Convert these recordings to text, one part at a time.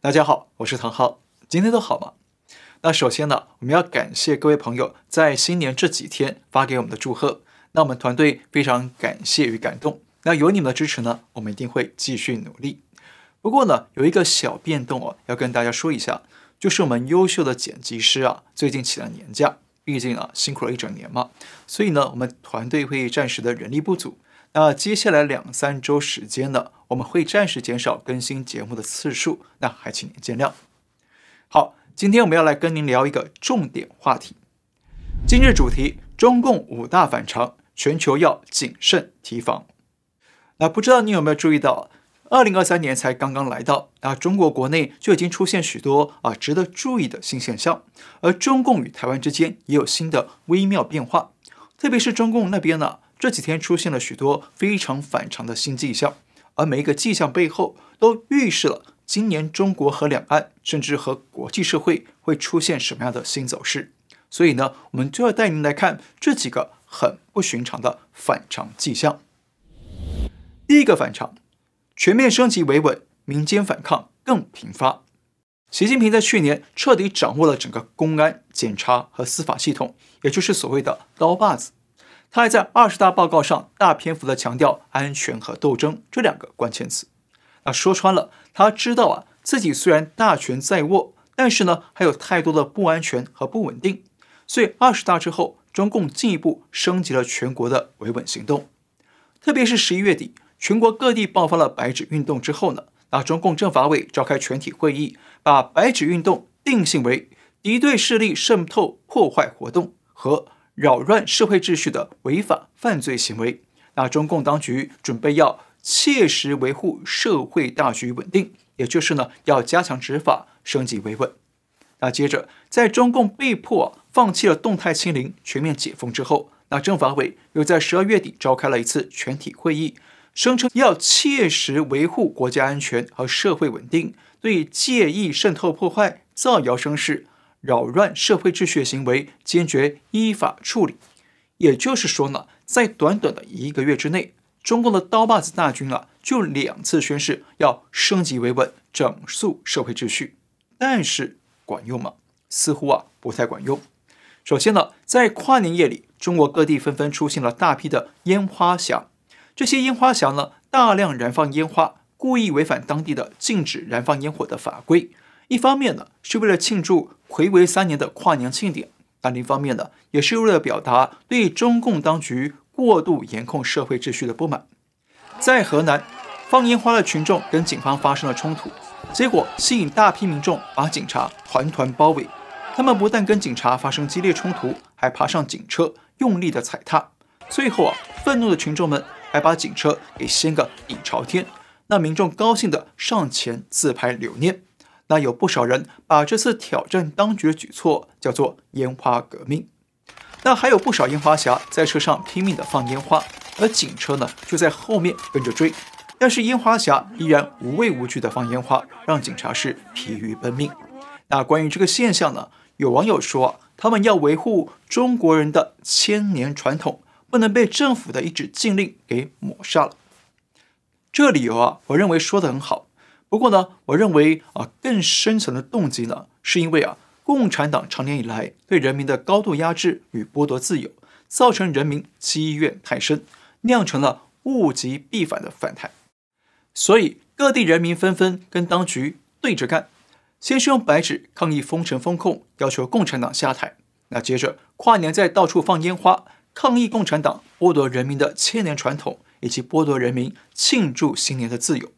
大家好，我是唐浩，今天都好吗？那首先呢，我们要感谢各位朋友在新年这几天发给我们的祝贺，那我们团队非常感谢与感动。那有你们的支持呢，我们一定会继续努力。不过呢，有一个小变动哦，要跟大家说一下，就是我们优秀的剪辑师啊，最近请了年假，毕竟啊辛苦了一整年嘛，所以呢，我们团队会暂时的人力不足。那接下来两三周时间呢，我们会暂时减少更新节目的次数，那还请您见谅。好。今天我们要来跟您聊一个重点话题。今日主题：中共五大反常，全球要谨慎提防。那不知道你有没有注意到，二零二三年才刚刚来到，那中国国内就已经出现许多啊值得注意的新现象，而中共与台湾之间也有新的微妙变化。特别是中共那边呢，这几天出现了许多非常反常的新迹象，而每一个迹象背后都预示了。今年中国和两岸，甚至和国际社会会出现什么样的新走势？所以呢，我们就要带您来看这几个很不寻常的反常迹象。第一个反常，全面升级维稳，民间反抗更频发。习近平在去年彻底掌握了整个公安、检察和司法系统，也就是所谓的刀把子。他还在二十大报告上大篇幅地强调安全和斗争这两个关键词。那说穿了，他知道啊，自己虽然大权在握，但是呢，还有太多的不安全和不稳定。所以二十大之后，中共进一步升级了全国的维稳行动。特别是十一月底，全国各地爆发了白纸运动之后呢，那中共政法委召开全体会议，把白纸运动定性为敌对势力渗透破坏活动和扰乱社会秩序的违法犯罪行为。那中共当局准备要。切实维护社会大局稳定，也就是呢，要加强执法，升级维稳。那接着，在中共被迫放弃了动态清零、全面解封之后，那政法委又在十二月底召开了一次全体会议，声称要切实维护国家安全和社会稳定，对介意渗透破坏、造谣生事、扰乱社会秩序行为坚决依法处理。也就是说呢，在短短的一个月之内。中共的刀把子大军啊，就两次宣誓要升级维稳、整肃社会秩序，但是管用吗？似乎啊不太管用。首先呢，在跨年夜里，中国各地纷纷出现了大批的烟花侠，这些烟花侠呢，大量燃放烟花，故意违反当地的禁止燃放烟火的法规。一方面呢，是为了庆祝睽违三年的跨年庆典；但另一方面呢，也是为了表达对中共当局。过度严控社会秩序的不满，在河南放烟花的群众跟警方发生了冲突，结果吸引大批民众把警察团团包围。他们不但跟警察发生激烈冲突，还爬上警车用力的踩踏。最后啊，愤怒的群众们还把警车给掀个底朝天。那民众高兴的上前自拍留念。那有不少人把这次挑战当局的举措叫做烟花革命。那还有不少烟花侠在车上拼命的放烟花，而警车呢就在后面跟着追，但是烟花侠依然无畏无惧的放烟花，让警察是疲于奔命。那关于这个现象呢，有网友说，他们要维护中国人的千年传统，不能被政府的一纸禁令给抹杀了。这理由啊，我认为说得很好。不过呢，我认为啊，更深层的动机呢，是因为啊。共产党长年以来对人民的高度压制与剥夺自由，造成人民积怨太深，酿成了物极必反的反弹。所以各地人民纷纷跟当局对着干，先是用白纸抗议封城封控，要求共产党下台；那接着跨年在到处放烟花，抗议共产党剥夺人民的千年传统，以及剥夺人民庆祝新年的自由。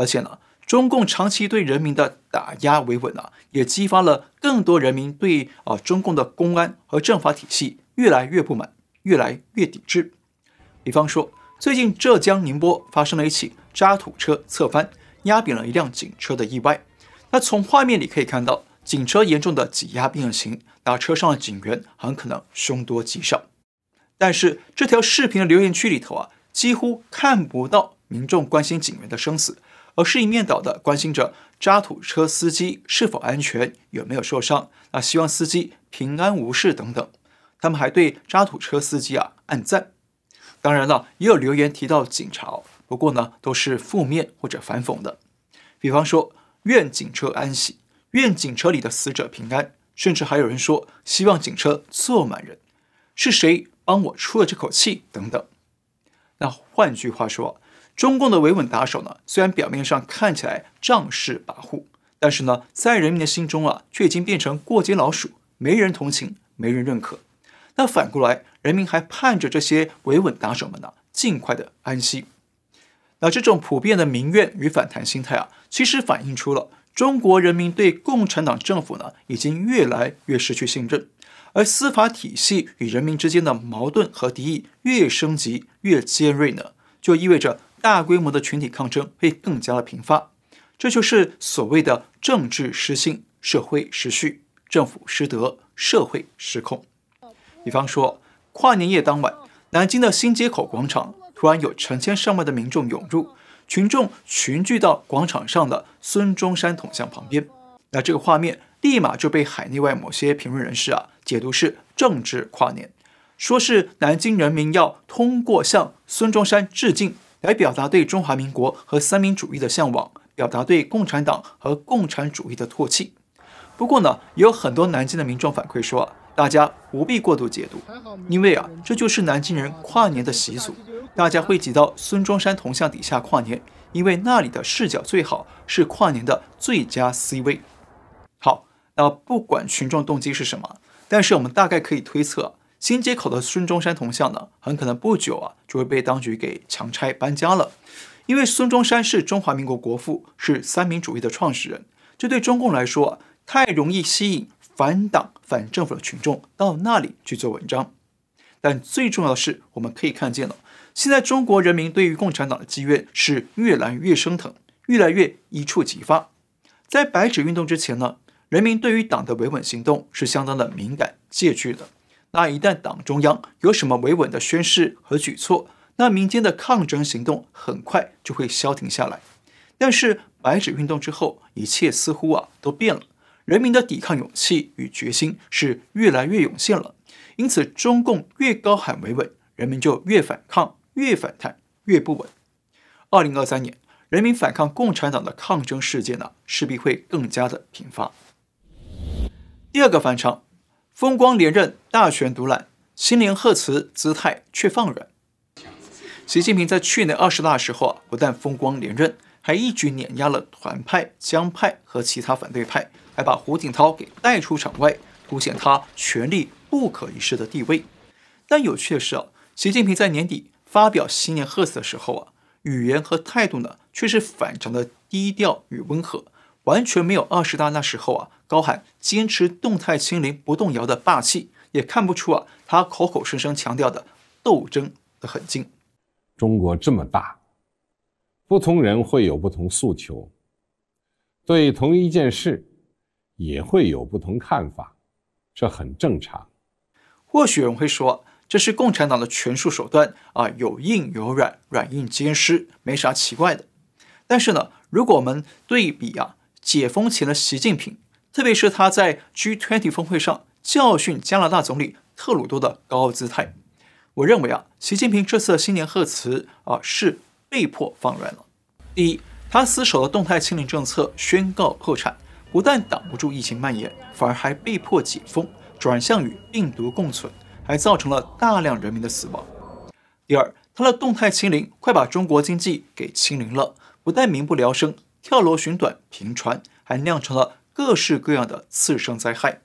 而且呢，中共长期对人民的打压维稳啊，也激发了更多人民对啊中共的公安和政法体系越来越不满，越来越抵制。比方说，最近浙江宁波发生了一起渣土车侧翻压扁了一辆警车的意外。那从画面里可以看到，警车严重的挤压变形，那车上的警员很可能凶多吉少。但是这条视频的留言区里头啊，几乎看不到民众关心警员的生死。而是一面倒的关心着渣土车司机是否安全，有没有受伤，啊，希望司机平安无事等等。他们还对渣土车司机啊按赞。当然了，也有留言提到警察，不过呢都是负面或者反讽的。比方说，愿警车安息，愿警车里的死者平安，甚至还有人说希望警车坐满人，是谁帮我出了这口气等等。那换句话说，中共的维稳打手呢，虽然表面上看起来仗势跋扈，但是呢，在人民的心中啊，却已经变成过街老鼠，没人同情，没人认可。那反过来，人民还盼着这些维稳打手们呢，尽快的安息。那这种普遍的民怨与反弹心态啊，其实反映出了中国人民对共产党政府呢，已经越来越失去信任，而司法体系与人民之间的矛盾和敌意越升级越尖锐呢，就意味着大规模的群体抗争会更加的频发。这就是所谓的政治失信、社会失序、政府失德、社会失控。比方说，跨年夜当晚，南京的新街口广场。突然有成千上万的民众涌入，群众群聚到广场上的孙中山铜像旁边。那这个画面立马就被海内外某些评论人士啊解读是政治跨年，说是南京人民要通过向孙中山致敬来表达对中华民国和三民主义的向往，表达对共产党和共产主义的唾弃。不过呢，也有很多南京的民众反馈说，大家不必过度解读，因为啊，这就是南京人跨年的习俗。大家会挤到孙中山铜像底下跨年，因为那里的视角最好，是跨年的最佳 C 位。好，那不管群众动机是什么，但是我们大概可以推测，新街口的孙中山铜像呢，很可能不久啊就会被当局给强拆搬家了，因为孙中山是中华民国国父，是三民主义的创始人，这对中共来说太容易吸引反党反政府的群众到那里去做文章。但最重要的是，我们可以看见了。现在中国人民对于共产党的积怨是越来越升腾，越来越一触即发。在白纸运动之前呢，人民对于党的维稳行动是相当的敏感戒惧的。那一旦党中央有什么维稳的宣示和举措，那民间的抗争行动很快就会消停下来。但是白纸运动之后，一切似乎啊都变了，人民的抵抗勇气与决心是越来越涌现了。因此，中共越高喊维稳，人民就越反抗。越反弹越不稳。二零二三年，人民反抗共产党的抗争事件呢，势必会更加的频发。第二个反常，风光连任，大权独揽，新年贺词姿态却放软。习近平在去年二十大时候啊，不但风光连任，还一举碾压了团派、江派和其他反对派，还把胡锦涛给带出场外，凸显他权力不可一世的地位。但有趣的是啊，习近平在年底。发表新年贺词的时候啊，语言和态度呢却是反常的低调与温和，完全没有二十大那时候啊高喊坚持动态清零不动摇的霸气，也看不出啊他口口声声强调的斗争的狠劲。中国这么大，不同人会有不同诉求，对同一件事也会有不同看法，这很正常。或许有人会说。这是共产党的权术手段啊，有硬有软，软硬兼施，没啥奇怪的。但是呢，如果我们对比啊，解封前的习近平，特别是他在 G20 峰会上教训加拿大总理特鲁多的高傲姿态，我认为啊，习近平这次新年贺词啊是被迫放软了。第一，他死守的动态清零政策宣告破产，不但挡不住疫情蔓延，反而还被迫解封，转向与病毒共存。还造成了大量人民的死亡。第二，他的动态清零快把中国经济给清零了，不但民不聊生，跳楼寻短频传，还酿成了各式各样的次生灾害。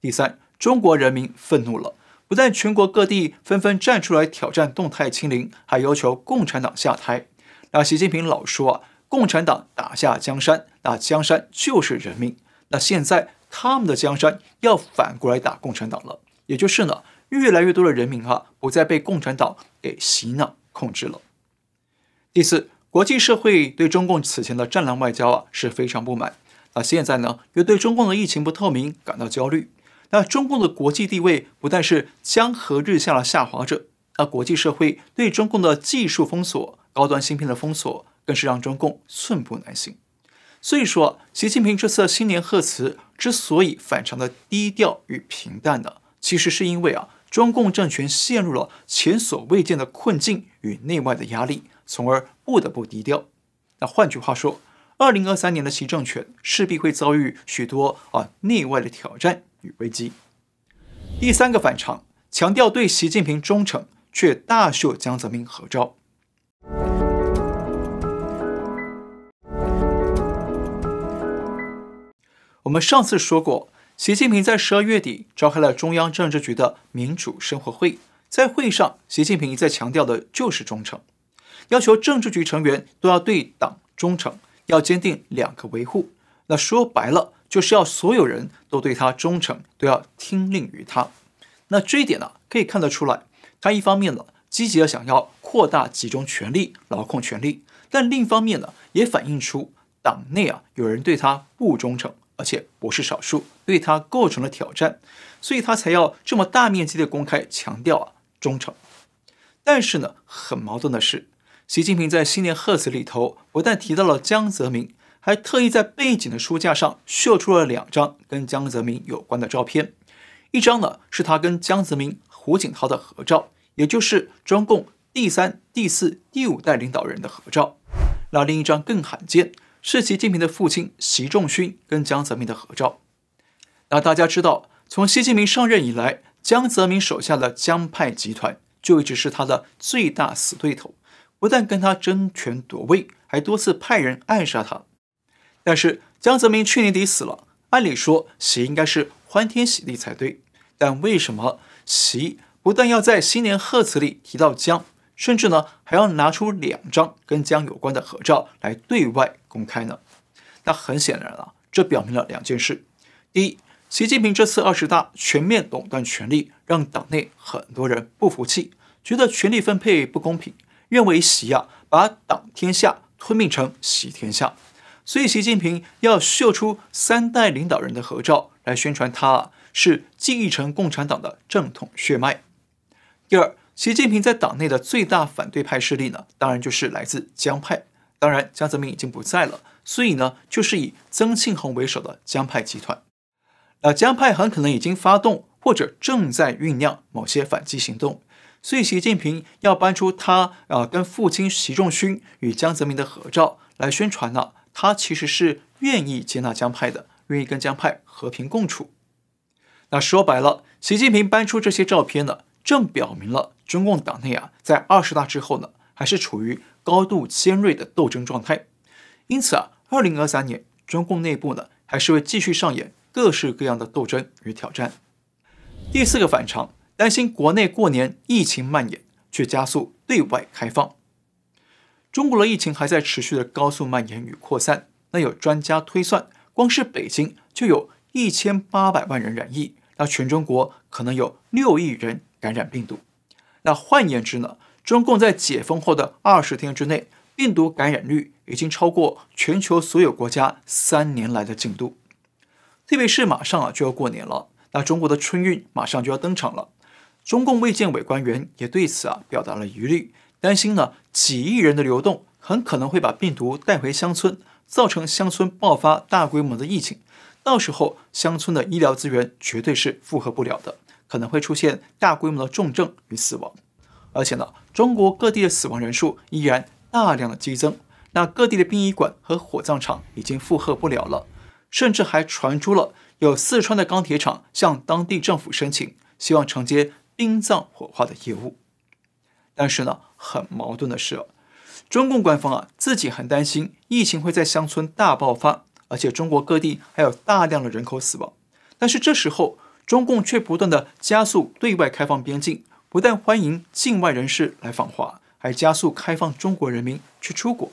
第三，中国人民愤怒了，不但全国各地纷纷站出来挑战动态清零，还要求共产党下台。那习近平老说啊，共产党打下江山，那江山就是人民。那现在他们的江山要反过来打共产党了，也就是呢。越来越多的人民啊，不再被共产党给洗脑控制了。第四，国际社会对中共此前的战狼外交啊是非常不满。那现在呢，又对中共的疫情不透明感到焦虑。那中共的国际地位不但是江河日下的下滑者，那国际社会对中共的技术封锁、高端芯片的封锁，更是让中共寸步难行。所以说，习近平这次新年贺词之所以反常的低调与平淡呢，其实是因为啊。中共政权陷入了前所未见的困境与内外的压力，从而不得不低调。那换句话说，二零二三年的习政权势必会遭遇许多啊内外的挑战与危机。第三个反常，强调对习近平忠诚，却大秀江泽民合照。我们上次说过，习近平在十二月底召开了中央政治局的民主生活会，在会上，习近平一再强调的就是忠诚，要求政治局成员都要对党忠诚，要坚定两个维护。那说白了，就是要所有人都对他忠诚，都要听令于他。那这一点呢，可以看得出来，他一方面呢积极的想要扩大集中权力、牢控权力，但另一方面呢，也反映出党内啊有人对他不忠诚。而且不是少数，对他构成了挑战，所以他才要这么大面积的公开强调啊忠诚。但是呢，很矛盾的是，习近平在新年贺词里头不但提到了江泽民，还特意在背景的书架上秀出了两张跟江泽民有关的照片。一张呢是他跟江泽民、胡锦涛的合照，也就是中共第三、第四、第五代领导人的合照。那另一张更罕见。是习近平的父亲习仲勋跟江泽民的合照。那大家知道，从习近平上任以来，江泽民手下的江派集团就一直是他的最大死对头，不但跟他争权夺位，还多次派人暗杀他。但是江泽民去年底死了，按理说习应该是欢天喜地才对，但为什么习不但要在新年贺词里提到江？甚至呢，还要拿出两张跟江有关的合照来对外公开呢。那很显然啊，这表明了两件事：第一，习近平这次二十大全面垄断权力，让党内很多人不服气，觉得权力分配不公平，认为习啊把党天下吞并成习天下，所以习近平要秀出三代领导人的合照来宣传他啊是继承共产党的正统血脉。第二。习近平在党内的最大反对派势力呢，当然就是来自江派。当然，江泽民已经不在了，所以呢，就是以曾庆红为首的江派集团。那江派很可能已经发动或者正在酝酿某些反击行动，所以习近平要搬出他啊、跟父亲习仲勋与江泽民的合照来宣传呢，他其实是愿意接纳江派的，愿意跟江派和平共处。那说白了，习近平搬出这些照片呢，正表明了。中共党内啊，在二十大之后呢，还是处于高度尖锐的斗争状态。因此啊，二零二三年中共内部呢，还是会继续上演各式各样的斗争与挑战。第四个反常，担心国内过年疫情蔓延，却加速对外开放。中国的疫情还在持续的高速蔓延与扩散。那有专家推算，光是北京就有一千八百万人染疫，那全中国可能有六亿人感染病毒。那换言之呢，中共在解封后的二十天之内，病毒感染率已经超过全球所有国家三年来的进度。特别是马上啊就要过年了，那中国的春运马上就要登场了。中共卫健委官员也对此啊表达了疑虑，担心呢几亿人的流动很可能会把病毒带回乡村，造成乡村爆发大规模的疫情。到时候乡村的医疗资源绝对是负荷不了的。可能会出现大规模的重症与死亡，而且呢，中国各地的死亡人数依然大量的激增。那各地的殡仪馆和火葬场已经负荷不了了，甚至还传出了有四川的钢铁厂向当地政府申请，希望承接殡葬火化的业务。但是呢，很矛盾的是，中共官方啊自己很担心疫情会在乡村大爆发，而且中国各地还有大量的人口死亡。但是这时候，中共却不断地加速对外开放边境，不但欢迎境外人士来访华，还加速开放中国人民去出国，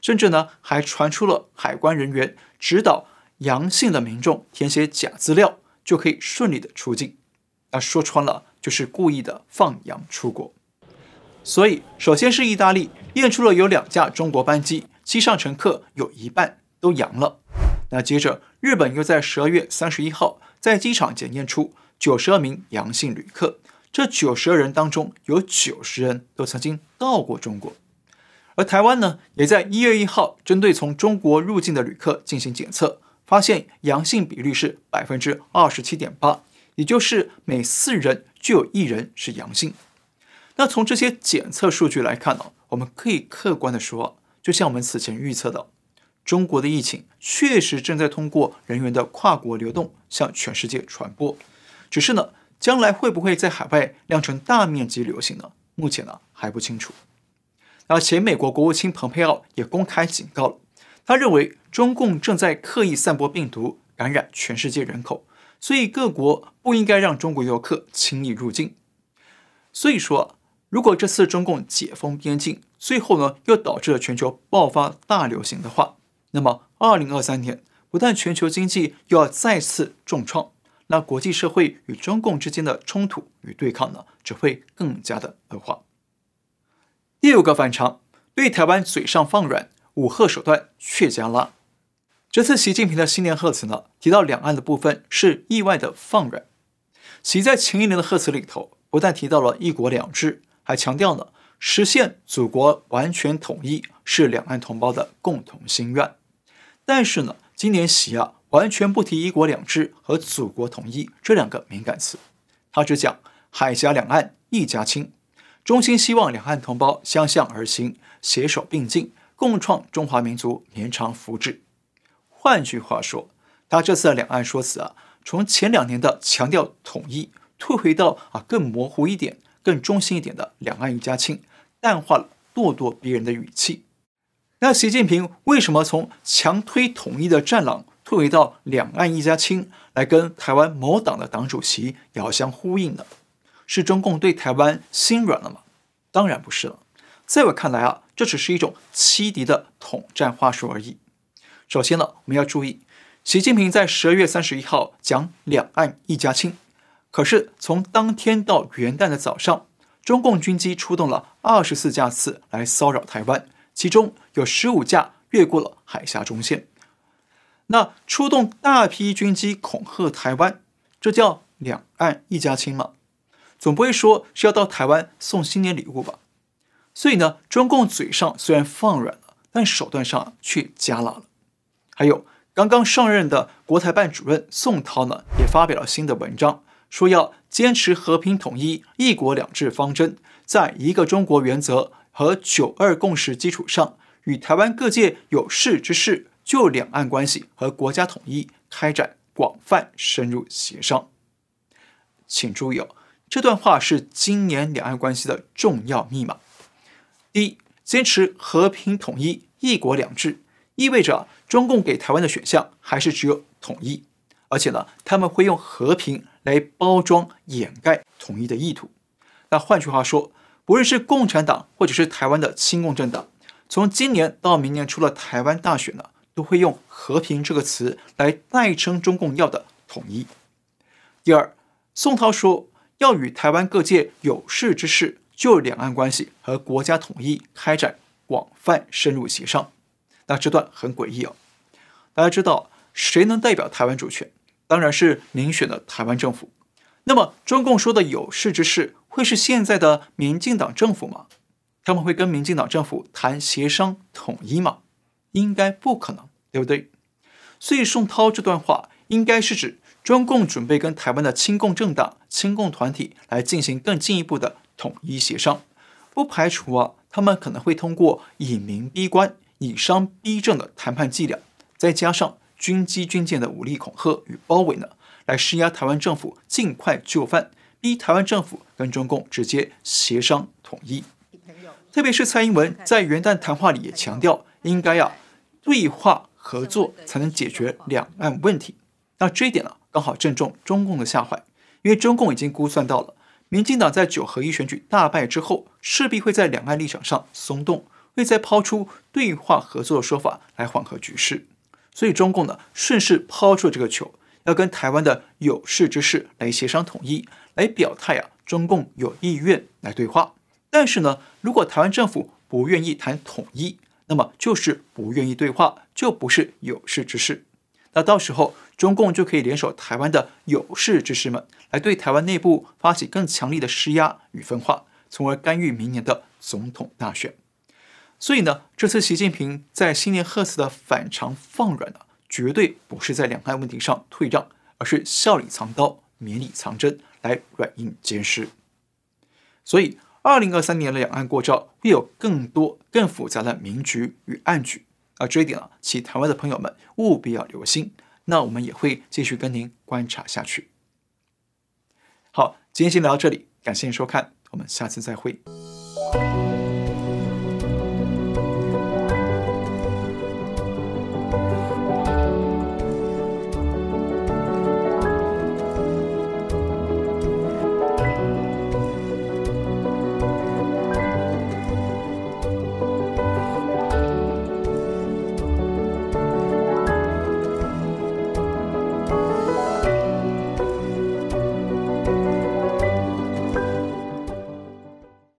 甚至呢还传出了海关人员指导阳性的民众填写假资料就可以顺利的出境。那说穿了就是故意的放羊出国。所以，首先是意大利验出了有两架中国班机机上乘客有一半都阳了。那接着，日本又在十二月三十一号。在机场检验出九十二名阳性旅客，这九十二人当中有九十人都曾经到过中国，而台湾呢，也在一月一号针对从中国入境的旅客进行检测，发现阳性比率是百分之二十七点八，也就是每四人就有一人是阳性。那从这些检测数据来看呢，我们可以客观的说，就像我们此前预测的，中国的疫情确实正在通过人员的跨国流动向全世界传播，只是呢，将来会不会在海外酿成大面积流行呢？目前呢还不清楚。而且美国国务卿蓬佩奥也公开警告了，他认为中共正在刻意散播病毒，感染全世界人口，所以各国不应该让中国游客轻易入境。所以说，如果这次中共解封边境，最后呢又导致了全球爆发大流行的话，那么二零二三年不但全球经济又要再次重创，那国际社会与中共之间的冲突与对抗呢，只会更加的恶化。第五个反常，对台湾嘴上放软，武吓手段却加辣。这次习近平的新年贺词呢，提到两岸的部分是意外的放软。习在前一年的贺词里头，不但提到了一国两制，还强调了实现祖国完全统一是两岸同胞的共同心愿。但是呢，今年习啊完全不提一国两制和祖国统一这两个敏感词，他只讲海峡两岸一家亲。衷心希望两岸同胞相向而行，携手并进，共创中华民族绵长福祉。换句话说，他这次的两岸说辞啊，从前两年的强调统一，退回到啊更模糊一点、更中性一点的两岸一家亲，淡化了咄咄逼人的语气。那习近平为什么从强推统一的战狼，退回到两岸一家亲，来跟台湾某党的党主席遥相呼应呢？是中共对台湾心软了吗？当然不是了。在我看来啊，这只是一种欺敌的统战话术而已。首先呢，我们要注意，习近平在十二月三十一号讲“两岸一家亲”，可是从当天到元旦的早上，中共军机出动了二十四架次来骚扰台湾，其中有十五架越过了海峡中线。那出动大批军机恐吓台湾，这叫“两岸一家亲”吗？总不会说是要到台湾送新年礼物吧？所以呢，中共嘴上虽然放软了，但手段上却加辣了。还有刚刚上任的国台办主任宋涛呢，也发表了新的文章，说要坚持和平统一、一国两制方针，在一个中国原则和九二共识基础上，与台湾各界有识之士就两岸关系和国家统一开展广泛深入协商。请注意哦。这段话是今年两岸关系的重要密码。第一，坚持和平统一、一国两制，意味着中共给台湾的选项还是只有统一，而且呢，他们会用和平来包装掩盖统一的意图。那换句话说，不论是共产党或者是台湾的亲共政党，从今年到明年出了台湾大选呢，都会用和平这个词来代称中共要的统一。第二，宋涛说。要与台湾各界有识之士就两岸关系和国家统一开展广泛深入协商，那这段很诡异哦。大家知道谁能代表台湾主权？当然是民选的台湾政府。那么中共说的有识之士会是现在的民进党政府吗？他们会跟民进党政府谈协商统一吗？应该不可能，对不对？所以宋涛这段话应该是指。中共准备跟台湾的亲共政党、亲共团体来进行更进一步的统一协商，不排除啊，他们可能会通过以民逼官、以商逼政的谈判伎俩，再加上军机军舰的武力恐吓与包围呢，来施压台湾政府尽快就范，逼台湾政府跟中共直接协商统一。特别是蔡英文在元旦谈话里也强调，应该啊对话合作才能解决两岸问题。那这一点呢？刚好正中中共的下怀，因为中共已经估算到了，民进党在九合一选举大败之后，势必会在两岸立场上松动，会再抛出对话合作的说法来缓和局势。所以中共呢，顺势抛出了这个球，要跟台湾的有识之士来协商统一，来表态啊，中共有意愿来对话。但是呢，如果台湾政府不愿意谈统一，那么就是不愿意对话，就不是有识之士。那到时候，中共就可以联手台湾的有识之士们，来对台湾内部发起更强力的施压与分化，从而干预明年的总统大选。所以呢，这次习近平在新年贺词的反常放软呢，绝对不是在两岸问题上退让，而是笑里藏刀，绵里藏针，来软硬兼施。所以，二零二三年的两岸过招会有更多更复杂的明局与暗局。啊，这一点啊，其台湾的朋友们务必要留心。那我们也会继续跟您观察下去。好，今天先聊到这里，感谢您收看，我们下次再会。